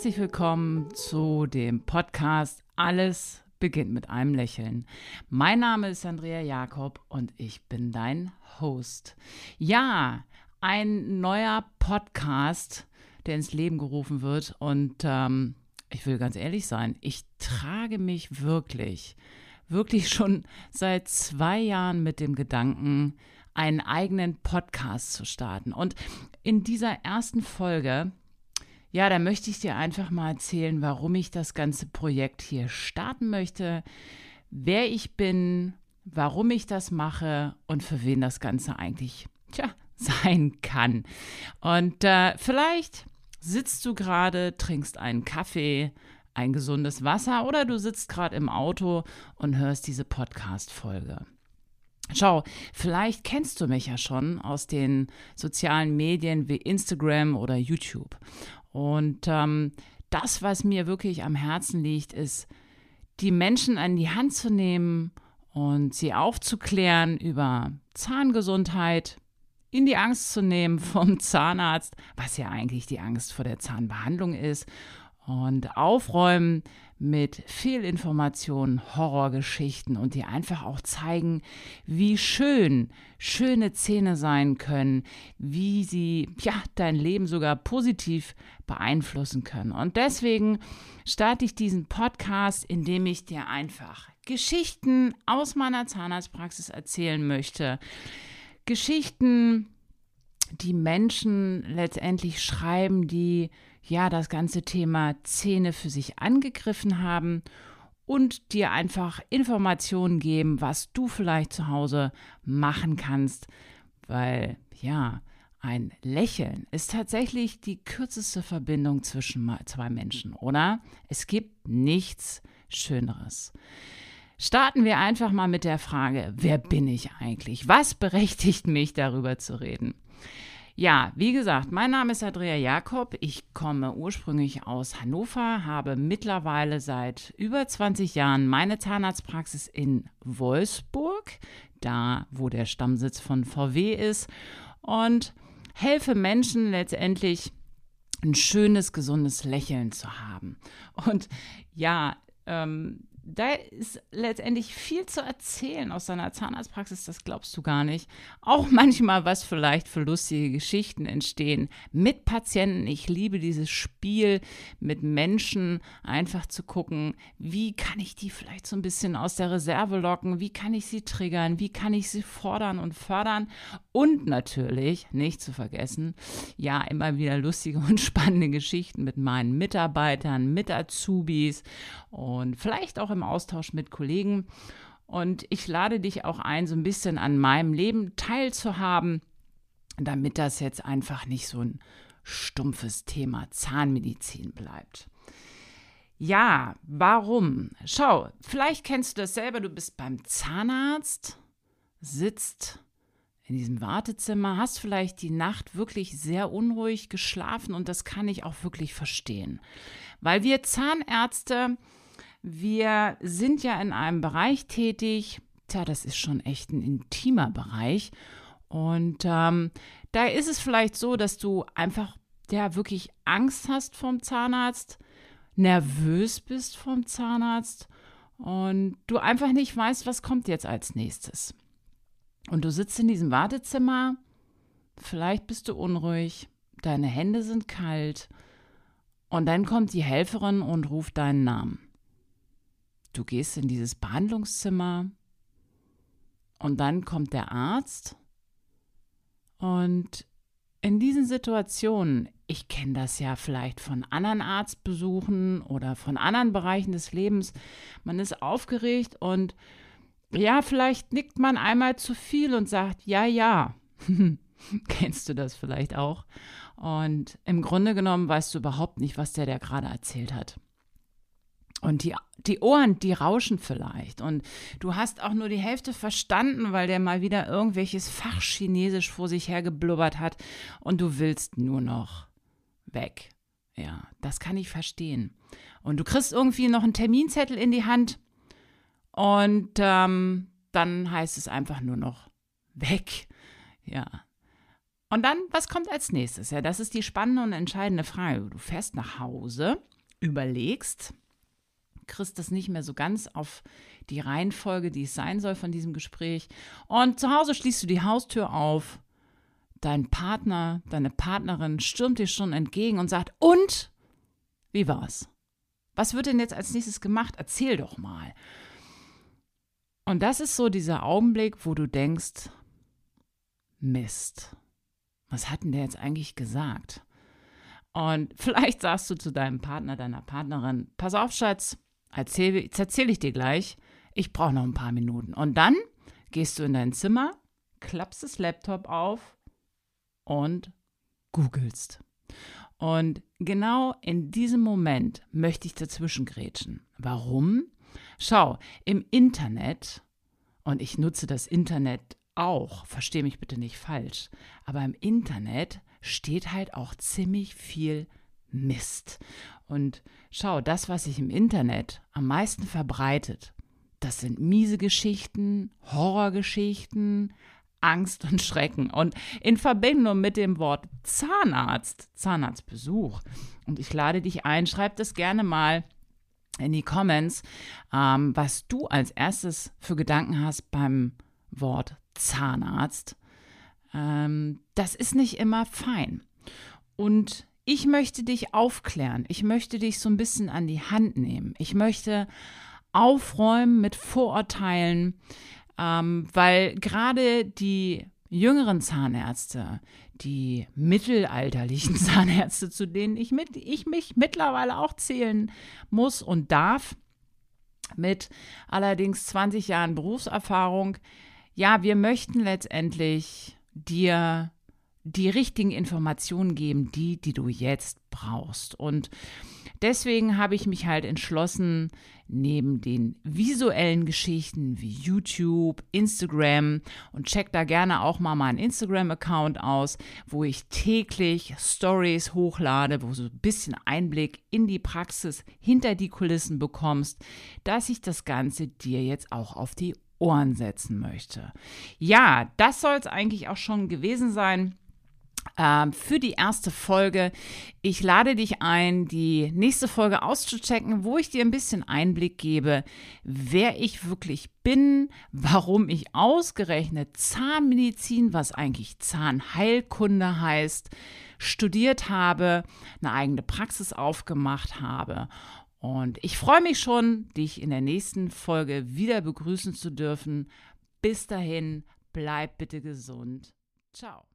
herzlich willkommen zu dem Podcast Alles beginnt mit einem Lächeln. Mein Name ist Andrea Jakob und ich bin dein Host. Ja, ein neuer Podcast, der ins Leben gerufen wird und ähm, ich will ganz ehrlich sein, ich trage mich wirklich, wirklich schon seit zwei Jahren mit dem Gedanken, einen eigenen Podcast zu starten. Und in dieser ersten Folge ja, da möchte ich dir einfach mal erzählen, warum ich das ganze Projekt hier starten möchte, wer ich bin, warum ich das mache und für wen das Ganze eigentlich tja, sein kann. Und äh, vielleicht sitzt du gerade, trinkst einen Kaffee, ein gesundes Wasser oder du sitzt gerade im Auto und hörst diese Podcast-Folge. Schau, vielleicht kennst du mich ja schon aus den sozialen Medien wie Instagram oder YouTube. Und ähm, das, was mir wirklich am Herzen liegt, ist, die Menschen an die Hand zu nehmen und sie aufzuklären über Zahngesundheit, in die Angst zu nehmen vom Zahnarzt, was ja eigentlich die Angst vor der Zahnbehandlung ist, und aufräumen mit viel Information, Horrorgeschichten und dir einfach auch zeigen, wie schön schöne Zähne sein können, wie sie ja dein Leben sogar positiv beeinflussen können. Und deswegen starte ich diesen Podcast, indem ich dir einfach Geschichten aus meiner Zahnarztpraxis erzählen möchte. Geschichten, die Menschen letztendlich schreiben, die ja das ganze Thema Zähne für sich angegriffen haben und dir einfach Informationen geben, was du vielleicht zu Hause machen kannst, weil ja, ein Lächeln ist tatsächlich die kürzeste Verbindung zwischen zwei Menschen, oder? Es gibt nichts Schöneres. Starten wir einfach mal mit der Frage, wer bin ich eigentlich? Was berechtigt mich darüber zu reden? Ja, wie gesagt, mein Name ist Andrea Jakob. Ich komme ursprünglich aus Hannover, habe mittlerweile seit über 20 Jahren meine Zahnarztpraxis in Wolfsburg, da wo der Stammsitz von VW ist, und helfe Menschen letztendlich ein schönes, gesundes Lächeln zu haben. Und ja, ähm, da ist letztendlich viel zu erzählen aus seiner Zahnarztpraxis, das glaubst du gar nicht. Auch manchmal, was vielleicht für lustige Geschichten entstehen mit Patienten. Ich liebe dieses Spiel mit Menschen, einfach zu gucken, wie kann ich die vielleicht so ein bisschen aus der Reserve locken, wie kann ich sie triggern, wie kann ich sie fordern und fördern. Und natürlich, nicht zu vergessen, ja, immer wieder lustige und spannende Geschichten mit meinen Mitarbeitern, mit Azubis und vielleicht auch im im Austausch mit Kollegen. Und ich lade dich auch ein, so ein bisschen an meinem Leben teilzuhaben, damit das jetzt einfach nicht so ein stumpfes Thema Zahnmedizin bleibt. Ja, warum? Schau, vielleicht kennst du das selber, du bist beim Zahnarzt, sitzt in diesem Wartezimmer, hast vielleicht die Nacht wirklich sehr unruhig geschlafen und das kann ich auch wirklich verstehen. Weil wir Zahnärzte wir sind ja in einem Bereich tätig, tja, das ist schon echt ein intimer Bereich. Und ähm, da ist es vielleicht so, dass du einfach ja wirklich Angst hast vom Zahnarzt, nervös bist vom Zahnarzt und du einfach nicht weißt, was kommt jetzt als nächstes. Und du sitzt in diesem Wartezimmer, vielleicht bist du unruhig, deine Hände sind kalt und dann kommt die Helferin und ruft deinen Namen. Du gehst in dieses Behandlungszimmer und dann kommt der Arzt und in diesen Situationen, ich kenne das ja vielleicht von anderen Arztbesuchen oder von anderen Bereichen des Lebens, man ist aufgeregt und ja, vielleicht nickt man einmal zu viel und sagt, ja, ja. Kennst du das vielleicht auch? Und im Grunde genommen weißt du überhaupt nicht, was der der gerade erzählt hat. Und die, die Ohren, die rauschen vielleicht. Und du hast auch nur die Hälfte verstanden, weil der mal wieder irgendwelches Fachchinesisch vor sich her geblubbert hat. Und du willst nur noch weg. Ja, das kann ich verstehen. Und du kriegst irgendwie noch einen Terminzettel in die Hand. Und ähm, dann heißt es einfach nur noch weg. Ja. Und dann, was kommt als nächstes? Ja, das ist die spannende und entscheidende Frage. Du fährst nach Hause, überlegst, kriegst das nicht mehr so ganz auf die Reihenfolge, die es sein soll von diesem Gespräch. Und zu Hause schließt du die Haustür auf. Dein Partner, deine Partnerin stürmt dir schon entgegen und sagt, und? Wie war's? Was wird denn jetzt als nächstes gemacht? Erzähl doch mal. Und das ist so dieser Augenblick, wo du denkst, Mist, was hat denn der jetzt eigentlich gesagt? Und vielleicht sagst du zu deinem Partner, deiner Partnerin, pass auf, Schatz, erzähl, erzähle ich dir gleich, ich brauche noch ein paar Minuten. Und dann gehst du in dein Zimmer, klappst das Laptop auf und googelst. Und genau in diesem Moment möchte ich dazwischen grätschen. Warum? Schau, im Internet, und ich nutze das Internet auch, verstehe mich bitte nicht falsch, aber im Internet steht halt auch ziemlich viel Mist. Und schau, das, was sich im Internet am meisten verbreitet, das sind miese Geschichten, Horrorgeschichten, Angst und Schrecken. Und in Verbindung mit dem Wort Zahnarzt, Zahnarztbesuch, und ich lade dich ein, schreib das gerne mal in die Comments, ähm, was du als erstes für Gedanken hast beim Wort Zahnarzt. Ähm, das ist nicht immer fein. Und ich möchte dich aufklären. Ich möchte dich so ein bisschen an die Hand nehmen. Ich möchte aufräumen mit Vorurteilen, ähm, weil gerade die jüngeren Zahnärzte, die mittelalterlichen Zahnärzte, zu denen ich, mit, ich mich mittlerweile auch zählen muss und darf, mit allerdings 20 Jahren Berufserfahrung, ja, wir möchten letztendlich dir die richtigen Informationen geben, die, die du jetzt brauchst. Und deswegen habe ich mich halt entschlossen, neben den visuellen Geschichten wie YouTube, Instagram und check da gerne auch mal meinen Instagram-Account aus, wo ich täglich Stories hochlade, wo du ein bisschen Einblick in die Praxis hinter die Kulissen bekommst, dass ich das Ganze dir jetzt auch auf die Ohren setzen möchte. Ja, das soll es eigentlich auch schon gewesen sein für die erste Folge. Ich lade dich ein, die nächste Folge auszuchecken, wo ich dir ein bisschen Einblick gebe, wer ich wirklich bin, warum ich ausgerechnet Zahnmedizin, was eigentlich Zahnheilkunde heißt, studiert habe, eine eigene Praxis aufgemacht habe und ich freue mich schon, dich in der nächsten Folge wieder begrüßen zu dürfen. Bis dahin, bleib bitte gesund. Ciao.